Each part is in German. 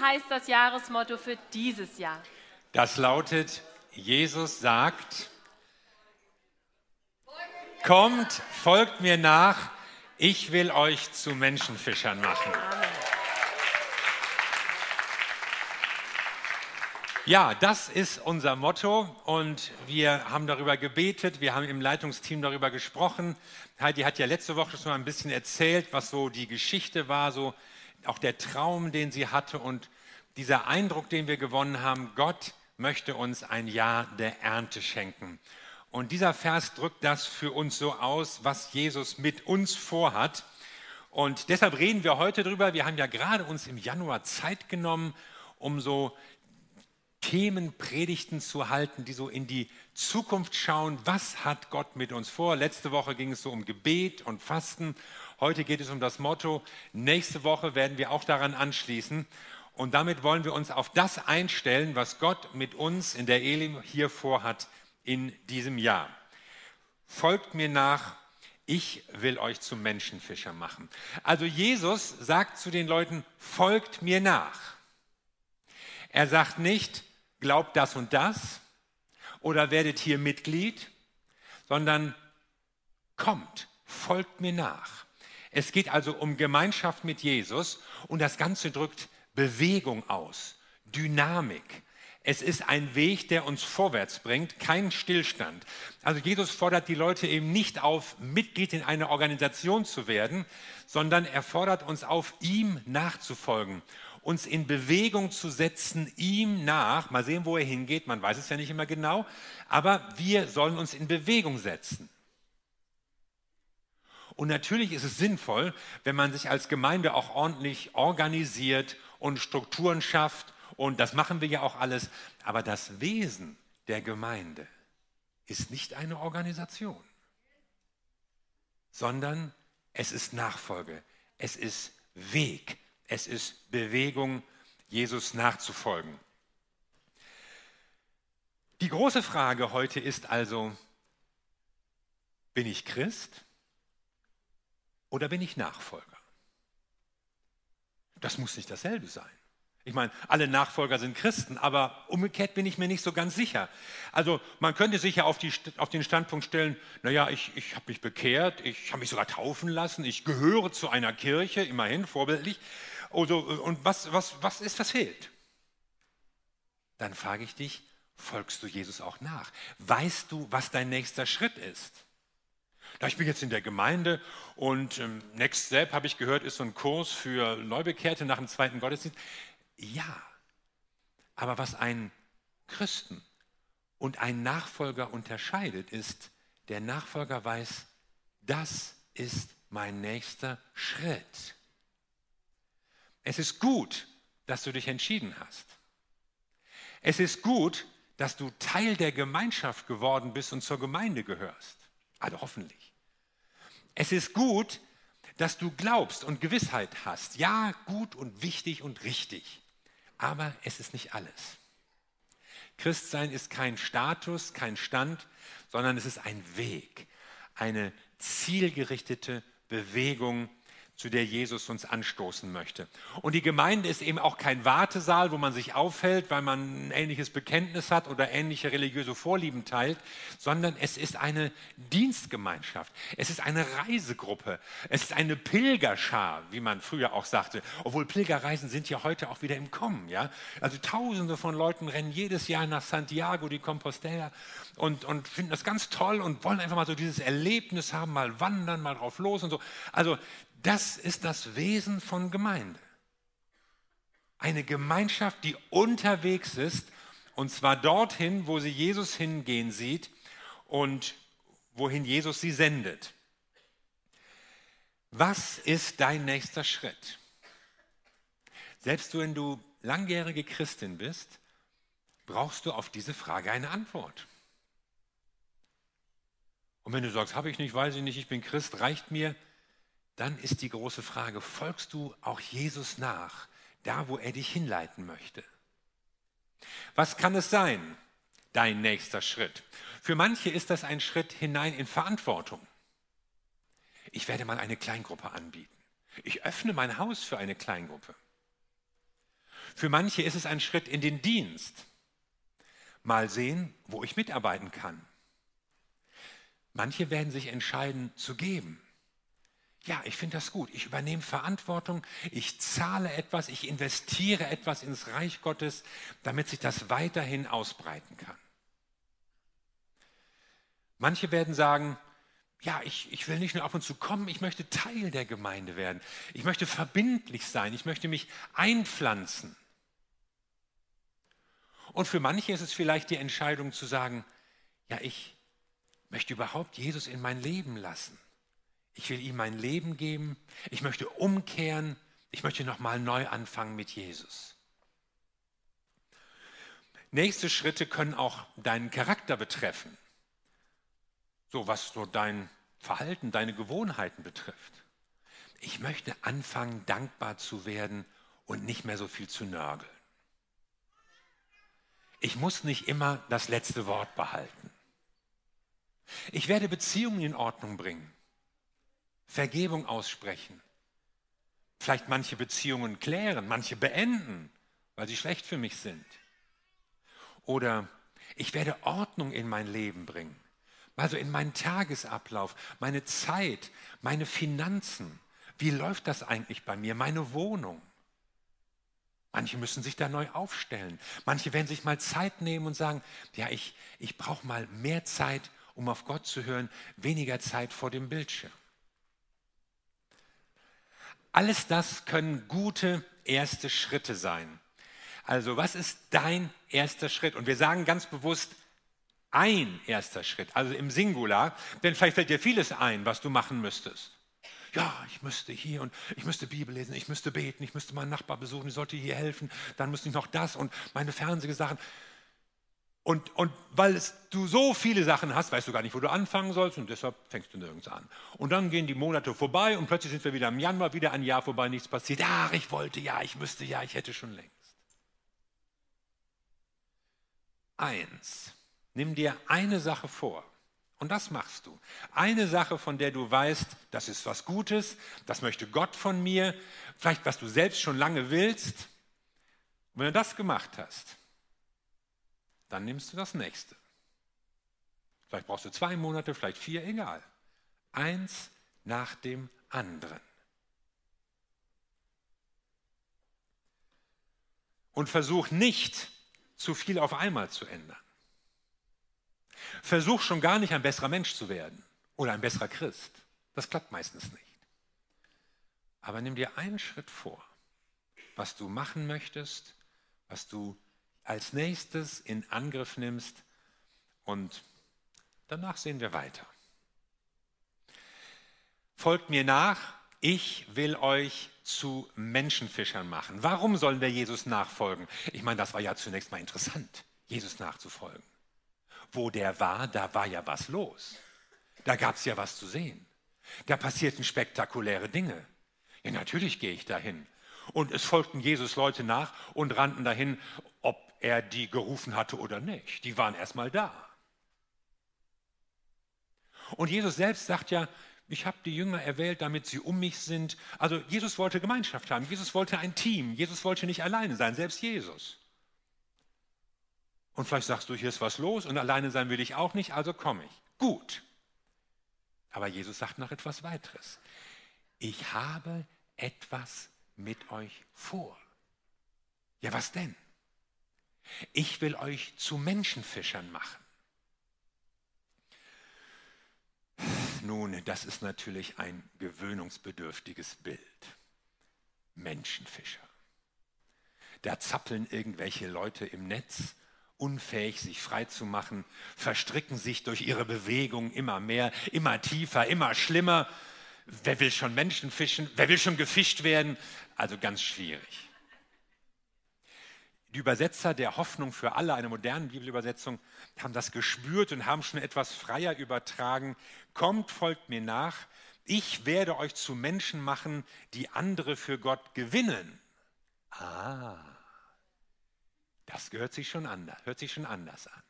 heißt das Jahresmotto für dieses Jahr? Das lautet, Jesus sagt, kommt, folgt mir nach, ich will euch zu Menschenfischern machen. Ja, das ist unser Motto und wir haben darüber gebetet, wir haben im Leitungsteam darüber gesprochen. Heidi hat ja letzte Woche schon mal ein bisschen erzählt, was so die Geschichte war, so auch der Traum, den sie hatte und dieser Eindruck, den wir gewonnen haben, Gott möchte uns ein Jahr der Ernte schenken. Und dieser Vers drückt das für uns so aus, was Jesus mit uns vorhat. Und deshalb reden wir heute drüber. Wir haben ja gerade uns im Januar Zeit genommen, um so Themen, Predigten zu halten, die so in die Zukunft schauen. Was hat Gott mit uns vor? Letzte Woche ging es so um Gebet und Fasten. Heute geht es um das Motto. Nächste Woche werden wir auch daran anschließen. Und damit wollen wir uns auf das einstellen, was Gott mit uns in der Elim hier vorhat in diesem Jahr. Folgt mir nach, ich will euch zum Menschenfischer machen. Also Jesus sagt zu den Leuten, folgt mir nach. Er sagt nicht, glaubt das und das oder werdet hier Mitglied, sondern kommt, folgt mir nach. Es geht also um Gemeinschaft mit Jesus und das Ganze drückt Bewegung aus, Dynamik. Es ist ein Weg, der uns vorwärts bringt, kein Stillstand. Also Jesus fordert die Leute eben nicht auf, Mitglied in einer Organisation zu werden, sondern er fordert uns auf, ihm nachzufolgen uns in Bewegung zu setzen, ihm nach. Mal sehen, wo er hingeht, man weiß es ja nicht immer genau, aber wir sollen uns in Bewegung setzen. Und natürlich ist es sinnvoll, wenn man sich als Gemeinde auch ordentlich organisiert und Strukturen schafft. Und das machen wir ja auch alles. Aber das Wesen der Gemeinde ist nicht eine Organisation, sondern es ist Nachfolge, es ist Weg, es ist Bewegung, Jesus nachzufolgen. Die große Frage heute ist also, bin ich Christ oder bin ich Nachfolger? Das muss nicht dasselbe sein. Ich meine, alle Nachfolger sind Christen, aber umgekehrt bin ich mir nicht so ganz sicher. Also man könnte sich ja auf, die, auf den Standpunkt stellen, naja, ich, ich habe mich bekehrt, ich habe mich sogar taufen lassen, ich gehöre zu einer Kirche, immerhin vorbildlich. Also, und was, was, was ist, was fehlt? Dann frage ich dich, folgst du Jesus auch nach? Weißt du, was dein nächster Schritt ist? Da ich bin jetzt in der Gemeinde und ähm, Next Step, habe ich gehört, ist so ein Kurs für Neubekehrte nach dem zweiten Gottesdienst. Ja, aber was einen Christen und einen Nachfolger unterscheidet, ist, der Nachfolger weiß, das ist mein nächster Schritt. Es ist gut, dass du dich entschieden hast. Es ist gut, dass du Teil der Gemeinschaft geworden bist und zur Gemeinde gehörst. Also hoffentlich. Es ist gut, dass du glaubst und Gewissheit hast. Ja, gut und wichtig und richtig. Aber es ist nicht alles. Christsein ist kein Status, kein Stand, sondern es ist ein Weg, eine zielgerichtete Bewegung zu der Jesus uns anstoßen möchte. Und die Gemeinde ist eben auch kein Wartesaal, wo man sich aufhält, weil man ein ähnliches Bekenntnis hat oder ähnliche religiöse Vorlieben teilt, sondern es ist eine Dienstgemeinschaft. Es ist eine Reisegruppe. Es ist eine Pilgerschar, wie man früher auch sagte. Obwohl Pilgerreisen sind ja heute auch wieder im Kommen. Ja? Also Tausende von Leuten rennen jedes Jahr nach Santiago de Compostela und, und finden das ganz toll und wollen einfach mal so dieses Erlebnis haben, mal wandern, mal drauf los und so. Also das ist das Wesen von Gemeinde. Eine Gemeinschaft, die unterwegs ist, und zwar dorthin, wo sie Jesus hingehen sieht und wohin Jesus sie sendet. Was ist dein nächster Schritt? Selbst wenn du langjährige Christin bist, brauchst du auf diese Frage eine Antwort. Und wenn du sagst, habe ich nicht, weiß ich nicht, ich bin Christ, reicht mir, dann ist die große Frage, folgst du auch Jesus nach, da wo er dich hinleiten möchte? Was kann es sein, dein nächster Schritt? Für manche ist das ein Schritt hinein in Verantwortung. Ich werde mal eine Kleingruppe anbieten. Ich öffne mein Haus für eine Kleingruppe. Für manche ist es ein Schritt in den Dienst. Mal sehen, wo ich mitarbeiten kann. Manche werden sich entscheiden zu geben. Ja, ich finde das gut. Ich übernehme Verantwortung, ich zahle etwas, ich investiere etwas ins Reich Gottes, damit sich das weiterhin ausbreiten kann. Manche werden sagen, ja, ich, ich will nicht nur ab und zu kommen, ich möchte Teil der Gemeinde werden. Ich möchte verbindlich sein, ich möchte mich einpflanzen. Und für manche ist es vielleicht die Entscheidung zu sagen, ja, ich möchte überhaupt Jesus in mein Leben lassen. Ich will ihm mein Leben geben, ich möchte umkehren, ich möchte nochmal neu anfangen mit Jesus. Nächste Schritte können auch deinen Charakter betreffen. So was so dein Verhalten, deine Gewohnheiten betrifft. Ich möchte anfangen, dankbar zu werden und nicht mehr so viel zu nörgeln. Ich muss nicht immer das letzte Wort behalten. Ich werde Beziehungen in Ordnung bringen, Vergebung aussprechen, vielleicht manche Beziehungen klären, manche beenden, weil sie schlecht für mich sind. Oder ich werde Ordnung in mein Leben bringen, also in meinen Tagesablauf, meine Zeit, meine Finanzen. Wie läuft das eigentlich bei mir, meine Wohnung? Manche müssen sich da neu aufstellen. Manche werden sich mal Zeit nehmen und sagen, ja, ich, ich brauche mal mehr Zeit, um auf Gott zu hören, weniger Zeit vor dem Bildschirm. Alles das können gute erste Schritte sein. Also was ist dein erster Schritt? Und wir sagen ganz bewusst ein erster Schritt, also im Singular, denn vielleicht fällt dir vieles ein, was du machen müsstest ja, ich müsste hier und ich müsste Bibel lesen, ich müsste beten, ich müsste meinen Nachbar besuchen, ich sollte hier helfen, dann müsste ich noch das und meine Fernsehsachen. Und, und weil es, du so viele Sachen hast, weißt du gar nicht, wo du anfangen sollst und deshalb fängst du nirgends an. Und dann gehen die Monate vorbei und plötzlich sind wir wieder im Januar, wieder ein Jahr vorbei, nichts passiert. Ach, ich wollte, ja, ich müsste, ja, ich hätte schon längst. Eins, nimm dir eine Sache vor und das machst du. Eine Sache, von der du weißt, das ist was Gutes, das möchte Gott von mir, vielleicht was du selbst schon lange willst. Und wenn du das gemacht hast, dann nimmst du das nächste. Vielleicht brauchst du zwei Monate, vielleicht vier, egal. Eins nach dem anderen. Und versuch nicht zu viel auf einmal zu ändern. Versuch schon gar nicht ein besserer Mensch zu werden oder ein besserer Christ. Das klappt meistens nicht. Aber nimm dir einen Schritt vor, was du machen möchtest, was du als nächstes in Angriff nimmst und danach sehen wir weiter. Folgt mir nach, ich will euch zu Menschenfischern machen. Warum sollen wir Jesus nachfolgen? Ich meine, das war ja zunächst mal interessant, Jesus nachzufolgen. Wo der war, da war ja was los. Da gab es ja was zu sehen. Da passierten spektakuläre Dinge. Ja, natürlich gehe ich dahin. Und es folgten Jesus Leute nach und rannten dahin, ob er die gerufen hatte oder nicht. Die waren erstmal da. Und Jesus selbst sagt ja, ich habe die Jünger erwählt, damit sie um mich sind. Also Jesus wollte Gemeinschaft haben, Jesus wollte ein Team, Jesus wollte nicht alleine sein, selbst Jesus. Und vielleicht sagst du, hier ist was los und alleine sein will ich auch nicht, also komme ich. Gut. Aber Jesus sagt noch etwas weiteres. Ich habe etwas mit euch vor. Ja, was denn? Ich will euch zu Menschenfischern machen. Nun, das ist natürlich ein gewöhnungsbedürftiges Bild. Menschenfischer. Da zappeln irgendwelche Leute im Netz unfähig, sich frei zu machen, verstricken sich durch ihre Bewegung immer mehr, immer tiefer, immer schlimmer. Wer will schon Menschen fischen? Wer will schon gefischt werden? Also ganz schwierig. Die Übersetzer der Hoffnung für alle, eine moderne Bibelübersetzung, haben das gespürt und haben schon etwas freier übertragen. Kommt, folgt mir nach. Ich werde euch zu Menschen machen, die andere für Gott gewinnen. Ah. Das hört sich schon anders, hört sich schon anders an.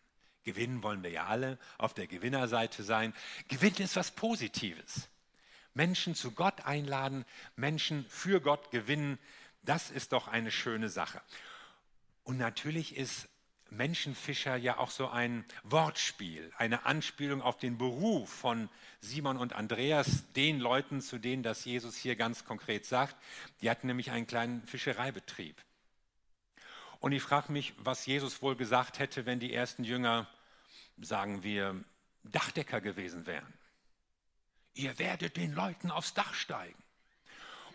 Gewinnen wollen wir ja alle, auf der Gewinnerseite sein. Gewinnen ist was Positives. Menschen zu Gott einladen, Menschen für Gott gewinnen, das ist doch eine schöne Sache. Und natürlich ist Menschenfischer ja auch so ein Wortspiel, eine Anspielung auf den Beruf von Simon und Andreas, den Leuten, zu denen das Jesus hier ganz konkret sagt. Die hatten nämlich einen kleinen Fischereibetrieb. Und ich frage mich, was Jesus wohl gesagt hätte, wenn die ersten Jünger, sagen wir, Dachdecker gewesen wären. Ihr werdet den Leuten aufs Dach steigen.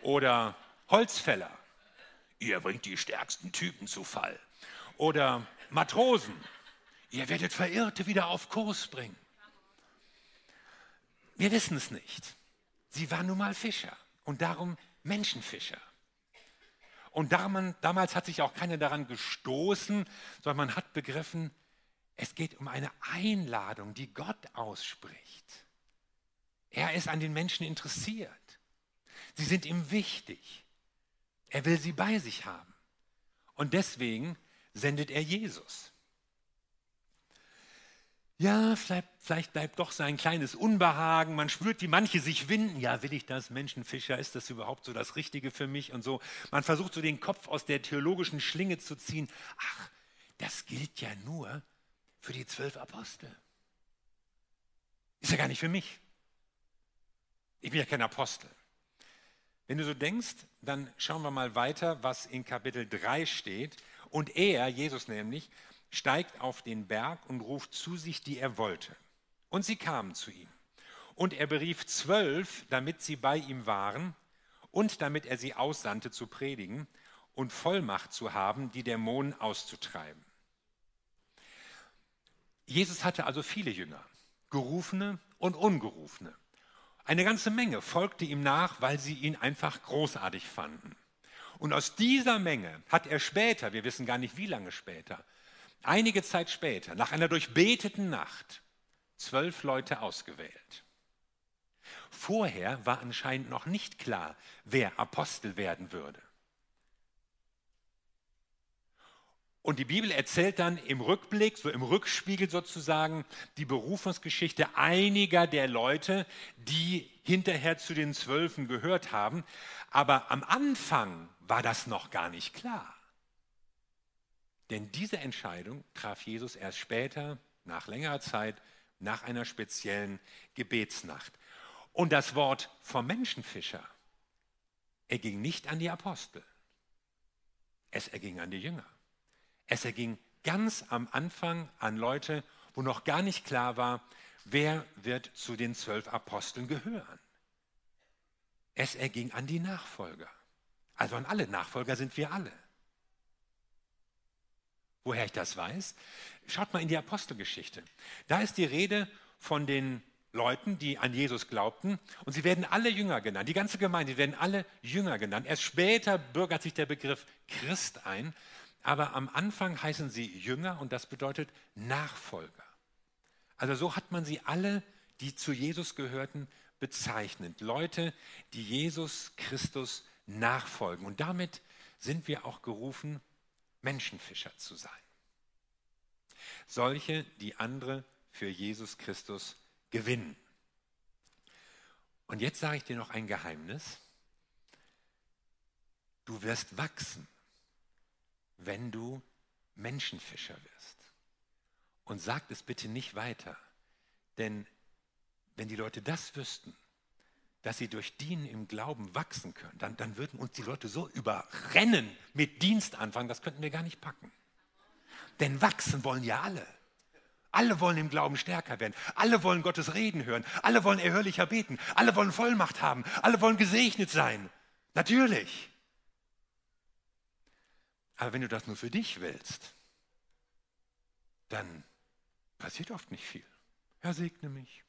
Oder Holzfäller. Ihr bringt die stärksten Typen zu Fall. Oder Matrosen. Ihr werdet Verirrte wieder auf Kurs bringen. Wir wissen es nicht. Sie waren nun mal Fischer und darum Menschenfischer. Und damals hat sich auch keiner daran gestoßen, sondern man hat begriffen, es geht um eine Einladung, die Gott ausspricht. Er ist an den Menschen interessiert. Sie sind ihm wichtig. Er will sie bei sich haben. Und deswegen sendet er Jesus. Ja, vielleicht, vielleicht, bleibt doch sein kleines Unbehagen. Man spürt, wie manche sich winden. Ja, will ich das, Menschenfischer? Ist das überhaupt so das Richtige für mich? Und so. Man versucht so den Kopf aus der theologischen Schlinge zu ziehen. Ach, das gilt ja nur für die zwölf Apostel. Ist ja gar nicht für mich. Ich bin ja kein Apostel. Wenn du so denkst, dann schauen wir mal weiter, was in Kapitel 3 steht. Und er, Jesus nämlich, steigt auf den Berg und ruft zu sich, die er wollte. Und sie kamen zu ihm. Und er berief zwölf, damit sie bei ihm waren und damit er sie aussandte zu predigen und Vollmacht zu haben, die Dämonen auszutreiben. Jesus hatte also viele Jünger, gerufene und ungerufene. Eine ganze Menge folgte ihm nach, weil sie ihn einfach großartig fanden. Und aus dieser Menge hat er später, wir wissen gar nicht wie lange später, einige Zeit später, nach einer durchbeteten Nacht, zwölf Leute ausgewählt. Vorher war anscheinend noch nicht klar, wer Apostel werden würde. Und die Bibel erzählt dann im Rückblick, so im Rückspiegel sozusagen, die Berufungsgeschichte einiger der Leute, die hinterher zu den Zwölfen gehört haben. Aber am Anfang war das noch gar nicht klar. Denn diese Entscheidung traf Jesus erst später, nach längerer Zeit, nach einer speziellen Gebetsnacht. Und das Wort vom Menschenfischer erging nicht an die Apostel, es erging an die Jünger. Es erging ganz am Anfang an Leute, wo noch gar nicht klar war, wer wird zu den zwölf Aposteln gehören. Es erging an die Nachfolger. Also an alle Nachfolger sind wir alle. Woher ich das weiß? Schaut mal in die Apostelgeschichte. Da ist die Rede von den Leuten, die an Jesus glaubten. Und sie werden alle Jünger genannt. Die ganze Gemeinde, die werden alle Jünger genannt. Erst später bürgert sich der Begriff Christ ein. Aber am Anfang heißen sie Jünger und das bedeutet Nachfolger. Also so hat man sie alle, die zu Jesus gehörten, bezeichnet. Leute, die Jesus Christus nachfolgen. Und damit sind wir auch gerufen, Menschenfischer zu sein. Solche, die andere für Jesus Christus gewinnen. Und jetzt sage ich dir noch ein Geheimnis. Du wirst wachsen, wenn du Menschenfischer wirst. Und sag es bitte nicht weiter, denn wenn die Leute das wüssten, dass sie durch Dienen im Glauben wachsen können, dann, dann würden uns die Leute so überrennen mit Dienstanfang, das könnten wir gar nicht packen. Denn wachsen wollen ja alle. Alle wollen im Glauben stärker werden. Alle wollen Gottes Reden hören. Alle wollen erhörlicher beten. Alle wollen Vollmacht haben. Alle wollen gesegnet sein. Natürlich. Aber wenn du das nur für dich willst, dann passiert oft nicht viel. Herr, segne mich.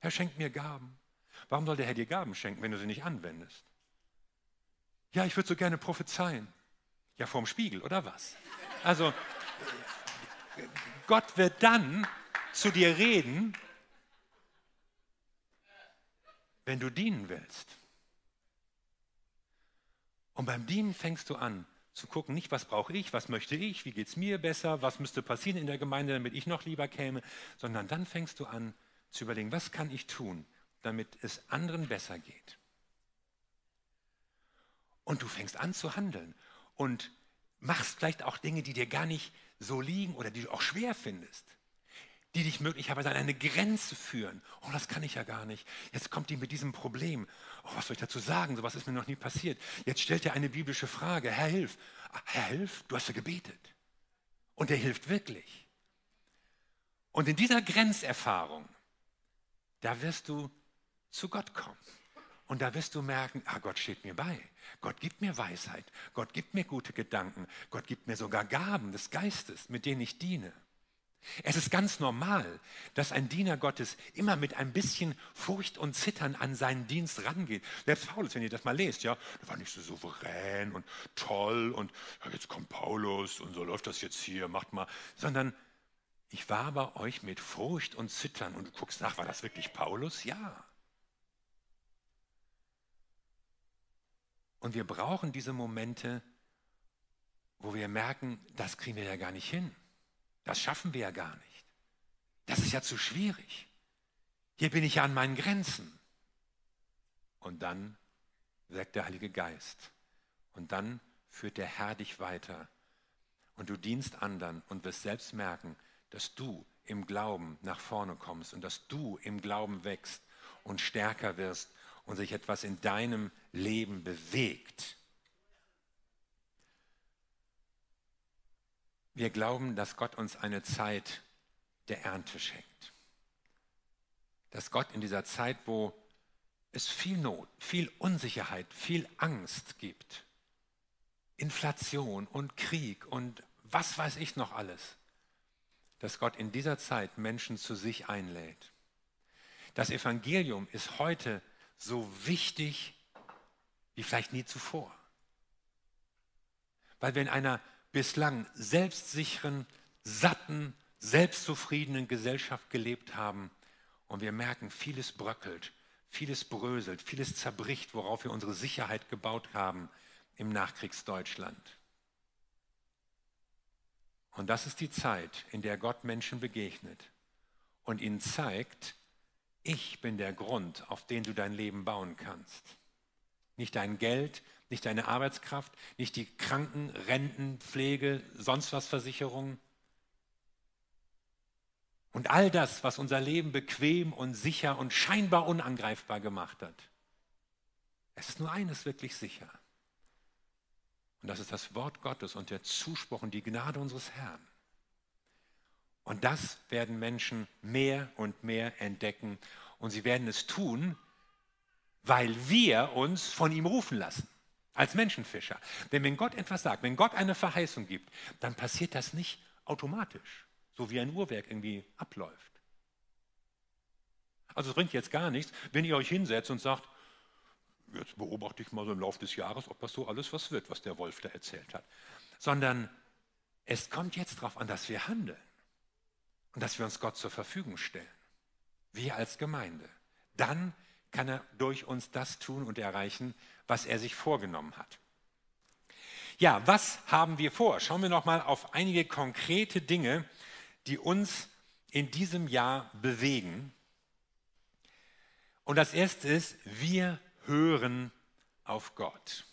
Herr, schenkt mir Gaben. Warum soll der Herr dir Gaben schenken, wenn du sie nicht anwendest? Ja, ich würde so gerne prophezeien. Ja, vorm Spiegel, oder was? Also, Gott wird dann zu dir reden, wenn du dienen willst. Und beim Dienen fängst du an zu gucken, nicht was brauche ich, was möchte ich, wie geht es mir besser, was müsste passieren in der Gemeinde, damit ich noch lieber käme, sondern dann fängst du an zu überlegen, was kann ich tun, damit es anderen besser geht. Und du fängst an zu handeln. Und machst vielleicht auch Dinge, die dir gar nicht so liegen oder die du auch schwer findest, die dich möglicherweise an eine Grenze führen. Oh, das kann ich ja gar nicht. Jetzt kommt die mit diesem Problem. Oh, was soll ich dazu sagen? So was ist mir noch nie passiert. Jetzt stellt er eine biblische Frage. Herr, hilf. Ah, Herr, hilf, du hast ja gebetet. Und er hilft wirklich. Und in dieser Grenzerfahrung, da wirst du zu Gott kommen. Und da wirst du merken, ah, Gott steht mir bei. Gott gibt mir Weisheit. Gott gibt mir gute Gedanken. Gott gibt mir sogar Gaben des Geistes, mit denen ich diene. Es ist ganz normal, dass ein Diener Gottes immer mit ein bisschen Furcht und Zittern an seinen Dienst rangeht. Selbst Paulus, wenn ihr das mal lest, ja, der war nicht so souverän und toll und ja, jetzt kommt Paulus und so läuft das jetzt hier, macht mal, sondern ich war bei euch mit Furcht und Zittern und du guckst nach, war das wirklich Paulus? Ja. Und wir brauchen diese Momente, wo wir merken, das kriegen wir ja gar nicht hin. Das schaffen wir ja gar nicht. Das ist ja zu schwierig. Hier bin ich ja an meinen Grenzen. Und dann wirkt der Heilige Geist. Und dann führt der Herr dich weiter. Und du dienst anderen und wirst selbst merken, dass du im Glauben nach vorne kommst und dass du im Glauben wächst und stärker wirst und sich etwas in deinem Leben bewegt. Wir glauben, dass Gott uns eine Zeit der Ernte schenkt. Dass Gott in dieser Zeit, wo es viel Not, viel Unsicherheit, viel Angst gibt, Inflation und Krieg und was weiß ich noch alles, dass Gott in dieser Zeit Menschen zu sich einlädt. Das Evangelium ist heute so wichtig wie vielleicht nie zuvor. Weil wir in einer bislang selbstsicheren, satten, selbstzufriedenen Gesellschaft gelebt haben und wir merken, vieles bröckelt, vieles bröselt, vieles zerbricht, worauf wir unsere Sicherheit gebaut haben im Nachkriegsdeutschland. Und das ist die Zeit, in der Gott Menschen begegnet und ihnen zeigt, ich bin der Grund, auf den du dein Leben bauen kannst. Nicht dein Geld, nicht deine Arbeitskraft, nicht die Kranken, Renten, Pflege, sonst was Versicherungen. Und all das, was unser Leben bequem und sicher und scheinbar unangreifbar gemacht hat. Es ist nur eines wirklich sicher. Und das ist das Wort Gottes und der Zuspruch und die Gnade unseres Herrn. Und das werden Menschen mehr und mehr entdecken. Und sie werden es tun, weil wir uns von ihm rufen lassen. Als Menschenfischer. Denn wenn Gott etwas sagt, wenn Gott eine Verheißung gibt, dann passiert das nicht automatisch, so wie ein Uhrwerk irgendwie abläuft. Also es bringt jetzt gar nichts, wenn ihr euch hinsetzt und sagt, jetzt beobachte ich mal so im Laufe des Jahres, ob das so alles was wird, was der Wolf da erzählt hat. Sondern es kommt jetzt darauf an, dass wir handeln und dass wir uns Gott zur Verfügung stellen. Wir als Gemeinde. Dann kann er durch uns das tun und erreichen, was er sich vorgenommen hat. Ja, was haben wir vor? Schauen wir noch mal auf einige konkrete Dinge, die uns in diesem Jahr bewegen. Und das erste ist, wir hören auf Gott.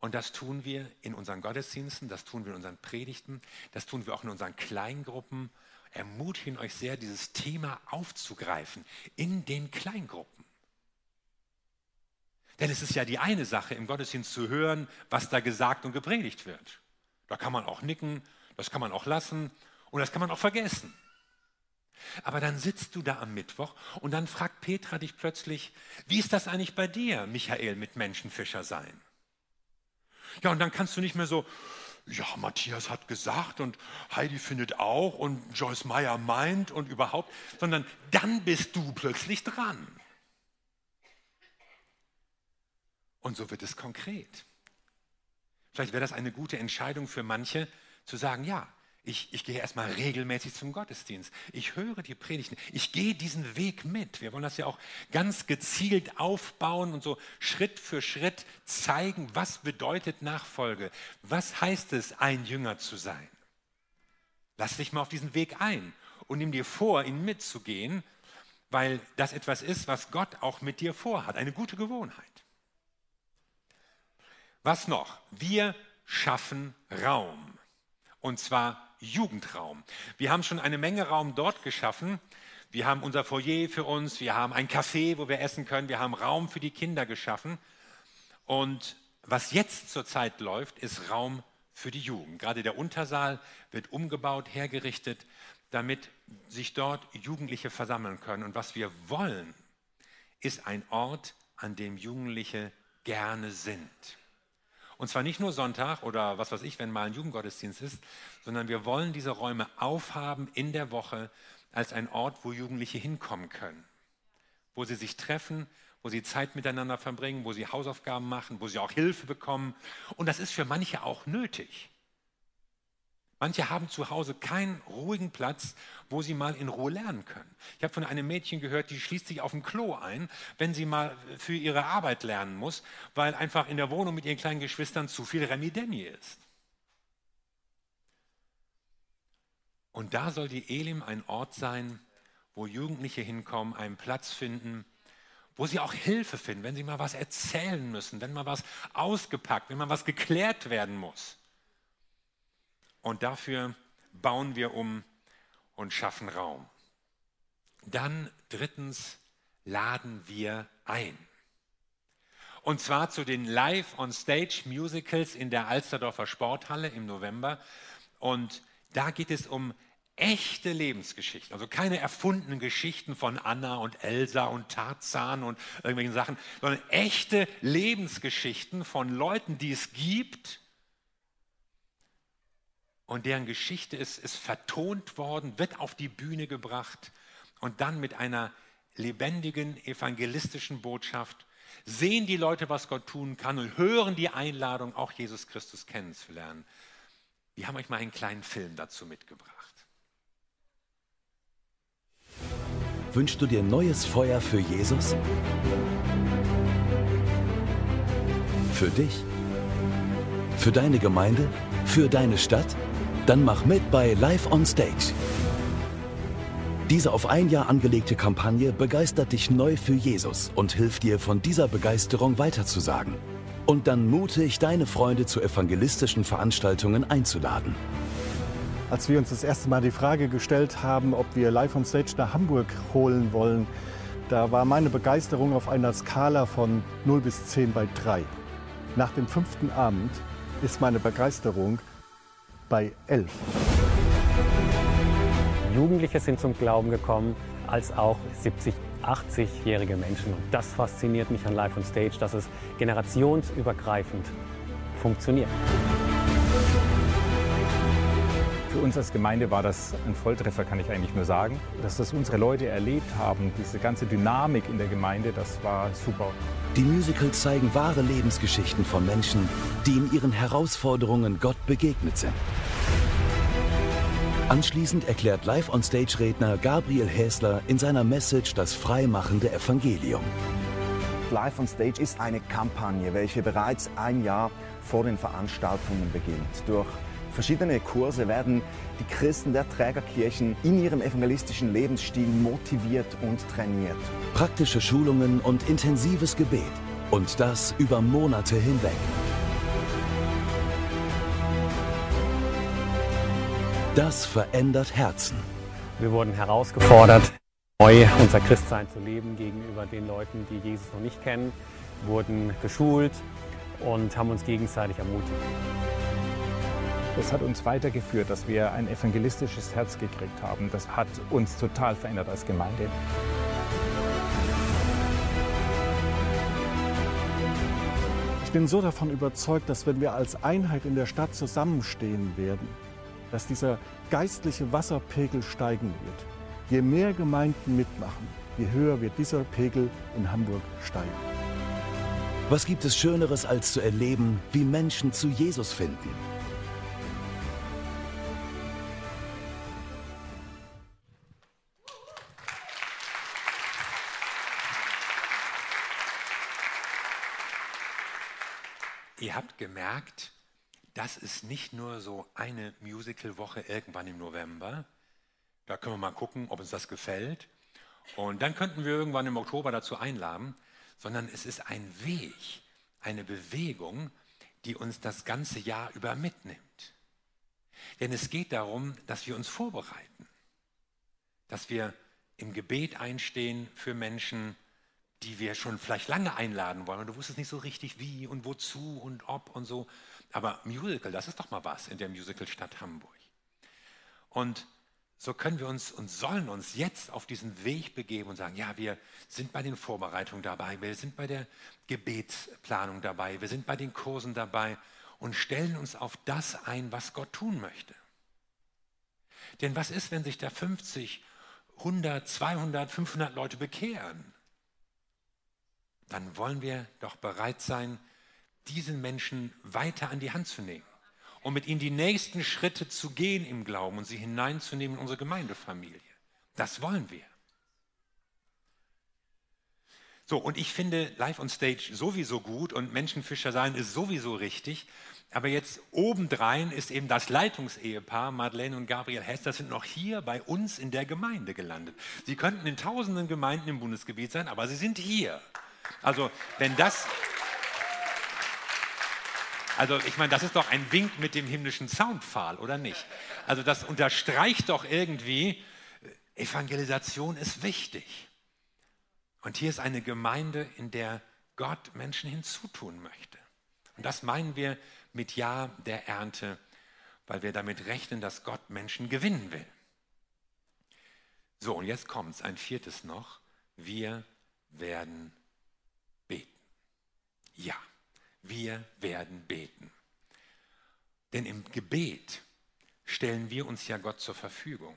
Und das tun wir in unseren Gottesdiensten, das tun wir in unseren Predigten, das tun wir auch in unseren Kleingruppen. Ermutigen euch sehr, dieses Thema aufzugreifen in den Kleingruppen. Denn es ist ja die eine Sache, im Gottesdienst zu hören, was da gesagt und gepredigt wird. Da kann man auch nicken, das kann man auch lassen und das kann man auch vergessen. Aber dann sitzt du da am Mittwoch und dann fragt Petra dich plötzlich, wie ist das eigentlich bei dir, Michael, mit Menschenfischer sein? Ja, und dann kannst du nicht mehr so, ja, Matthias hat gesagt und Heidi findet auch und Joyce Meyer meint und überhaupt, sondern dann bist du plötzlich dran. Und so wird es konkret. Vielleicht wäre das eine gute Entscheidung für manche, zu sagen, ja, ich, ich gehe erstmal regelmäßig zum Gottesdienst. Ich höre die Predigten. Ich gehe diesen Weg mit. Wir wollen das ja auch ganz gezielt aufbauen und so Schritt für Schritt zeigen, was bedeutet Nachfolge. Was heißt es, ein Jünger zu sein? Lass dich mal auf diesen Weg ein und nimm dir vor, ihn mitzugehen, weil das etwas ist, was Gott auch mit dir vorhat. Eine gute Gewohnheit. Was noch? Wir schaffen Raum. Und zwar Jugendraum. Wir haben schon eine Menge Raum dort geschaffen. Wir haben unser Foyer für uns, wir haben ein Café, wo wir essen können, wir haben Raum für die Kinder geschaffen. Und was jetzt zurzeit läuft, ist Raum für die Jugend. Gerade der Untersaal wird umgebaut, hergerichtet, damit sich dort Jugendliche versammeln können. Und was wir wollen, ist ein Ort, an dem Jugendliche gerne sind. Und zwar nicht nur Sonntag oder was weiß ich, wenn mal ein Jugendgottesdienst ist, sondern wir wollen diese Räume aufhaben in der Woche als ein Ort, wo Jugendliche hinkommen können, wo sie sich treffen, wo sie Zeit miteinander verbringen, wo sie Hausaufgaben machen, wo sie auch Hilfe bekommen. Und das ist für manche auch nötig. Manche haben zu Hause keinen ruhigen Platz, wo sie mal in Ruhe lernen können. Ich habe von einem Mädchen gehört, die schließt sich auf dem Klo ein, wenn sie mal für ihre Arbeit lernen muss, weil einfach in der Wohnung mit ihren kleinen Geschwistern zu viel Remi-Demi ist. Und da soll die Elim ein Ort sein, wo Jugendliche hinkommen, einen Platz finden, wo sie auch Hilfe finden, wenn sie mal was erzählen müssen, wenn mal was ausgepackt, wenn mal was geklärt werden muss. Und dafür bauen wir um und schaffen Raum. Dann drittens laden wir ein. Und zwar zu den Live-on-Stage-Musicals in der Alsterdorfer Sporthalle im November. Und da geht es um echte Lebensgeschichten, also keine erfundenen Geschichten von Anna und Elsa und Tarzan und irgendwelchen Sachen, sondern echte Lebensgeschichten von Leuten, die es gibt und deren Geschichte ist, ist vertont worden, wird auf die Bühne gebracht und dann mit einer lebendigen evangelistischen Botschaft sehen die Leute, was Gott tun kann und hören die Einladung, auch Jesus Christus kennenzulernen. Wir haben euch mal einen kleinen Film dazu mitgebracht. Wünschst du dir neues Feuer für Jesus? Für dich? Für deine Gemeinde? Für deine Stadt? Dann mach mit bei Live on Stage. Diese auf ein Jahr angelegte Kampagne begeistert dich neu für Jesus und hilft dir, von dieser Begeisterung weiterzusagen. Und dann mutig, deine Freunde zu evangelistischen Veranstaltungen einzuladen. Als wir uns das erste Mal die Frage gestellt haben, ob wir Live on Stage nach Hamburg holen wollen, da war meine Begeisterung auf einer Skala von 0 bis 10 bei 3. Nach dem fünften Abend ist meine Begeisterung bei 11. Jugendliche sind zum Glauben gekommen, als auch 70, 80-jährige Menschen. Und das fasziniert mich an Live on Stage, dass es generationsübergreifend funktioniert. Für uns als Gemeinde war das ein Volltreffer, kann ich eigentlich nur sagen. Dass das unsere Leute erlebt haben, diese ganze Dynamik in der Gemeinde, das war super. Die Musicals zeigen wahre Lebensgeschichten von Menschen, die in ihren Herausforderungen Gott begegnet sind. Anschließend erklärt Live-on-Stage-Redner Gabriel Häsler in seiner Message das freimachende Evangelium. Live on Stage ist eine Kampagne, welche bereits ein Jahr vor den Veranstaltungen beginnt. Durch verschiedene Kurse werden die Christen der Trägerkirchen in ihrem evangelistischen Lebensstil motiviert und trainiert. Praktische Schulungen und intensives Gebet. Und das über Monate hinweg. Das verändert Herzen. Wir wurden herausgefordert, neu unser Christsein zu leben gegenüber den Leuten, die Jesus noch nicht kennen, wurden geschult und haben uns gegenseitig ermutigt. Das hat uns weitergeführt, dass wir ein evangelistisches Herz gekriegt haben. Das hat uns total verändert als Gemeinde. Ich bin so davon überzeugt, dass wenn wir als Einheit in der Stadt zusammenstehen werden, dass dieser geistliche Wasserpegel steigen wird. Je mehr Gemeinden mitmachen, je höher wird dieser Pegel in Hamburg steigen. Was gibt es Schöneres, als zu erleben, wie Menschen zu Jesus finden? Ihr habt gemerkt, das ist nicht nur so eine Musicalwoche irgendwann im November. Da können wir mal gucken, ob uns das gefällt. Und dann könnten wir irgendwann im Oktober dazu einladen, sondern es ist ein Weg, eine Bewegung, die uns das ganze Jahr über mitnimmt. Denn es geht darum, dass wir uns vorbereiten, dass wir im Gebet einstehen für Menschen, die wir schon vielleicht lange einladen wollen. Und du wusstest nicht so richtig wie und wozu und ob und so. Aber Musical, das ist doch mal was in der Musicalstadt Hamburg. Und so können wir uns und sollen uns jetzt auf diesen Weg begeben und sagen, ja, wir sind bei den Vorbereitungen dabei, wir sind bei der Gebetsplanung dabei, wir sind bei den Kursen dabei und stellen uns auf das ein, was Gott tun möchte. Denn was ist, wenn sich da 50, 100, 200, 500 Leute bekehren? Dann wollen wir doch bereit sein, diesen Menschen weiter an die Hand zu nehmen und mit ihnen die nächsten Schritte zu gehen im Glauben und sie hineinzunehmen in unsere Gemeindefamilie. Das wollen wir. So, und ich finde Live on Stage sowieso gut und Menschenfischer sein ist sowieso richtig. Aber jetzt obendrein ist eben das Leitungsehepaar Madeleine und Gabriel Hess, das sind noch hier bei uns in der Gemeinde gelandet. Sie könnten in tausenden Gemeinden im Bundesgebiet sein, aber sie sind hier. Also, wenn das, also ich meine, das ist doch ein Wink mit dem himmlischen Soundpfahl, oder nicht? Also das unterstreicht doch irgendwie, Evangelisation ist wichtig. Und hier ist eine Gemeinde, in der Gott Menschen hinzutun möchte. Und das meinen wir mit Ja der Ernte, weil wir damit rechnen, dass Gott Menschen gewinnen will. So, und jetzt kommt es, ein viertes noch. Wir werden beten. Ja. Wir werden beten. Denn im Gebet stellen wir uns ja Gott zur Verfügung.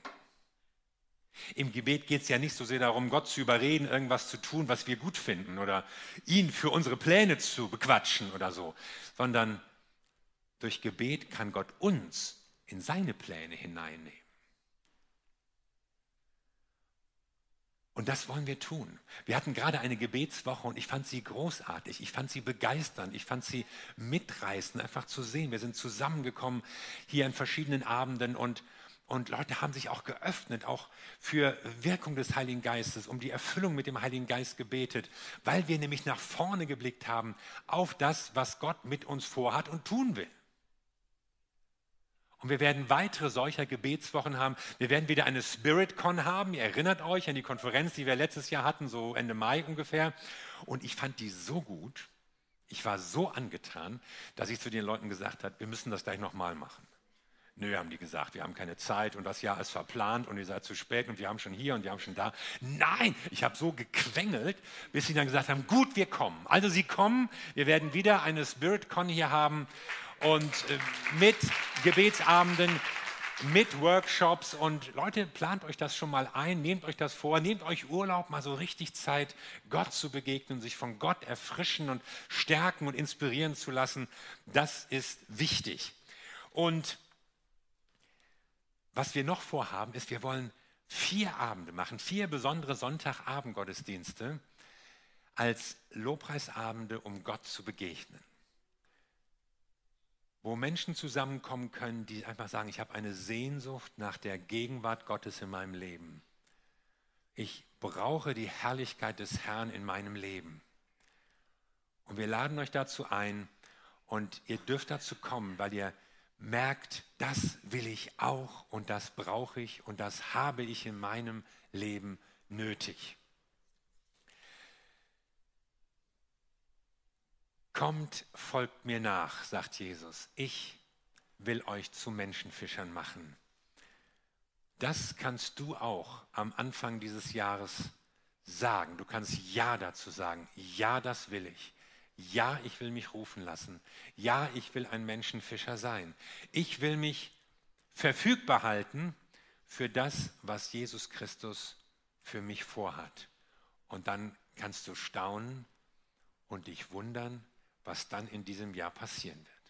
Im Gebet geht es ja nicht so sehr darum, Gott zu überreden, irgendwas zu tun, was wir gut finden oder ihn für unsere Pläne zu bequatschen oder so, sondern durch Gebet kann Gott uns in seine Pläne hineinnehmen. Und das wollen wir tun. Wir hatten gerade eine Gebetswoche und ich fand sie großartig, ich fand sie begeisternd, ich fand sie mitreißend, einfach zu sehen. Wir sind zusammengekommen hier an verschiedenen Abenden und, und Leute haben sich auch geöffnet, auch für Wirkung des Heiligen Geistes, um die Erfüllung mit dem Heiligen Geist gebetet, weil wir nämlich nach vorne geblickt haben auf das, was Gott mit uns vorhat und tun will. Und wir werden weitere solcher Gebetswochen haben. Wir werden wieder eine SpiritCon haben. Ihr erinnert euch an die Konferenz, die wir letztes Jahr hatten, so Ende Mai ungefähr. Und ich fand die so gut. Ich war so angetan, dass ich zu den Leuten gesagt habe, wir müssen das gleich nochmal machen. Nö, haben die gesagt, wir haben keine Zeit und das Jahr ist verplant und ihr seid zu spät und wir haben schon hier und wir haben schon da. Nein, ich habe so gequengelt, bis sie dann gesagt haben, gut, wir kommen. Also sie kommen, wir werden wieder eine SpiritCon hier haben und äh, mit Gebetsabenden, mit Workshops und Leute, plant euch das schon mal ein, nehmt euch das vor, nehmt euch Urlaub, mal so richtig Zeit, Gott zu begegnen, sich von Gott erfrischen und stärken und inspirieren zu lassen. Das ist wichtig. Und was wir noch vorhaben, ist, wir wollen vier Abende machen, vier besondere Sonntagabendgottesdienste als Lobpreisabende, um Gott zu begegnen wo Menschen zusammenkommen können, die einfach sagen, ich habe eine Sehnsucht nach der Gegenwart Gottes in meinem Leben. Ich brauche die Herrlichkeit des Herrn in meinem Leben. Und wir laden euch dazu ein und ihr dürft dazu kommen, weil ihr merkt, das will ich auch und das brauche ich und das habe ich in meinem Leben nötig. Kommt, folgt mir nach, sagt Jesus. Ich will euch zu Menschenfischern machen. Das kannst du auch am Anfang dieses Jahres sagen. Du kannst Ja dazu sagen. Ja, das will ich. Ja, ich will mich rufen lassen. Ja, ich will ein Menschenfischer sein. Ich will mich verfügbar halten für das, was Jesus Christus für mich vorhat. Und dann kannst du staunen und dich wundern, was dann in diesem Jahr passieren wird.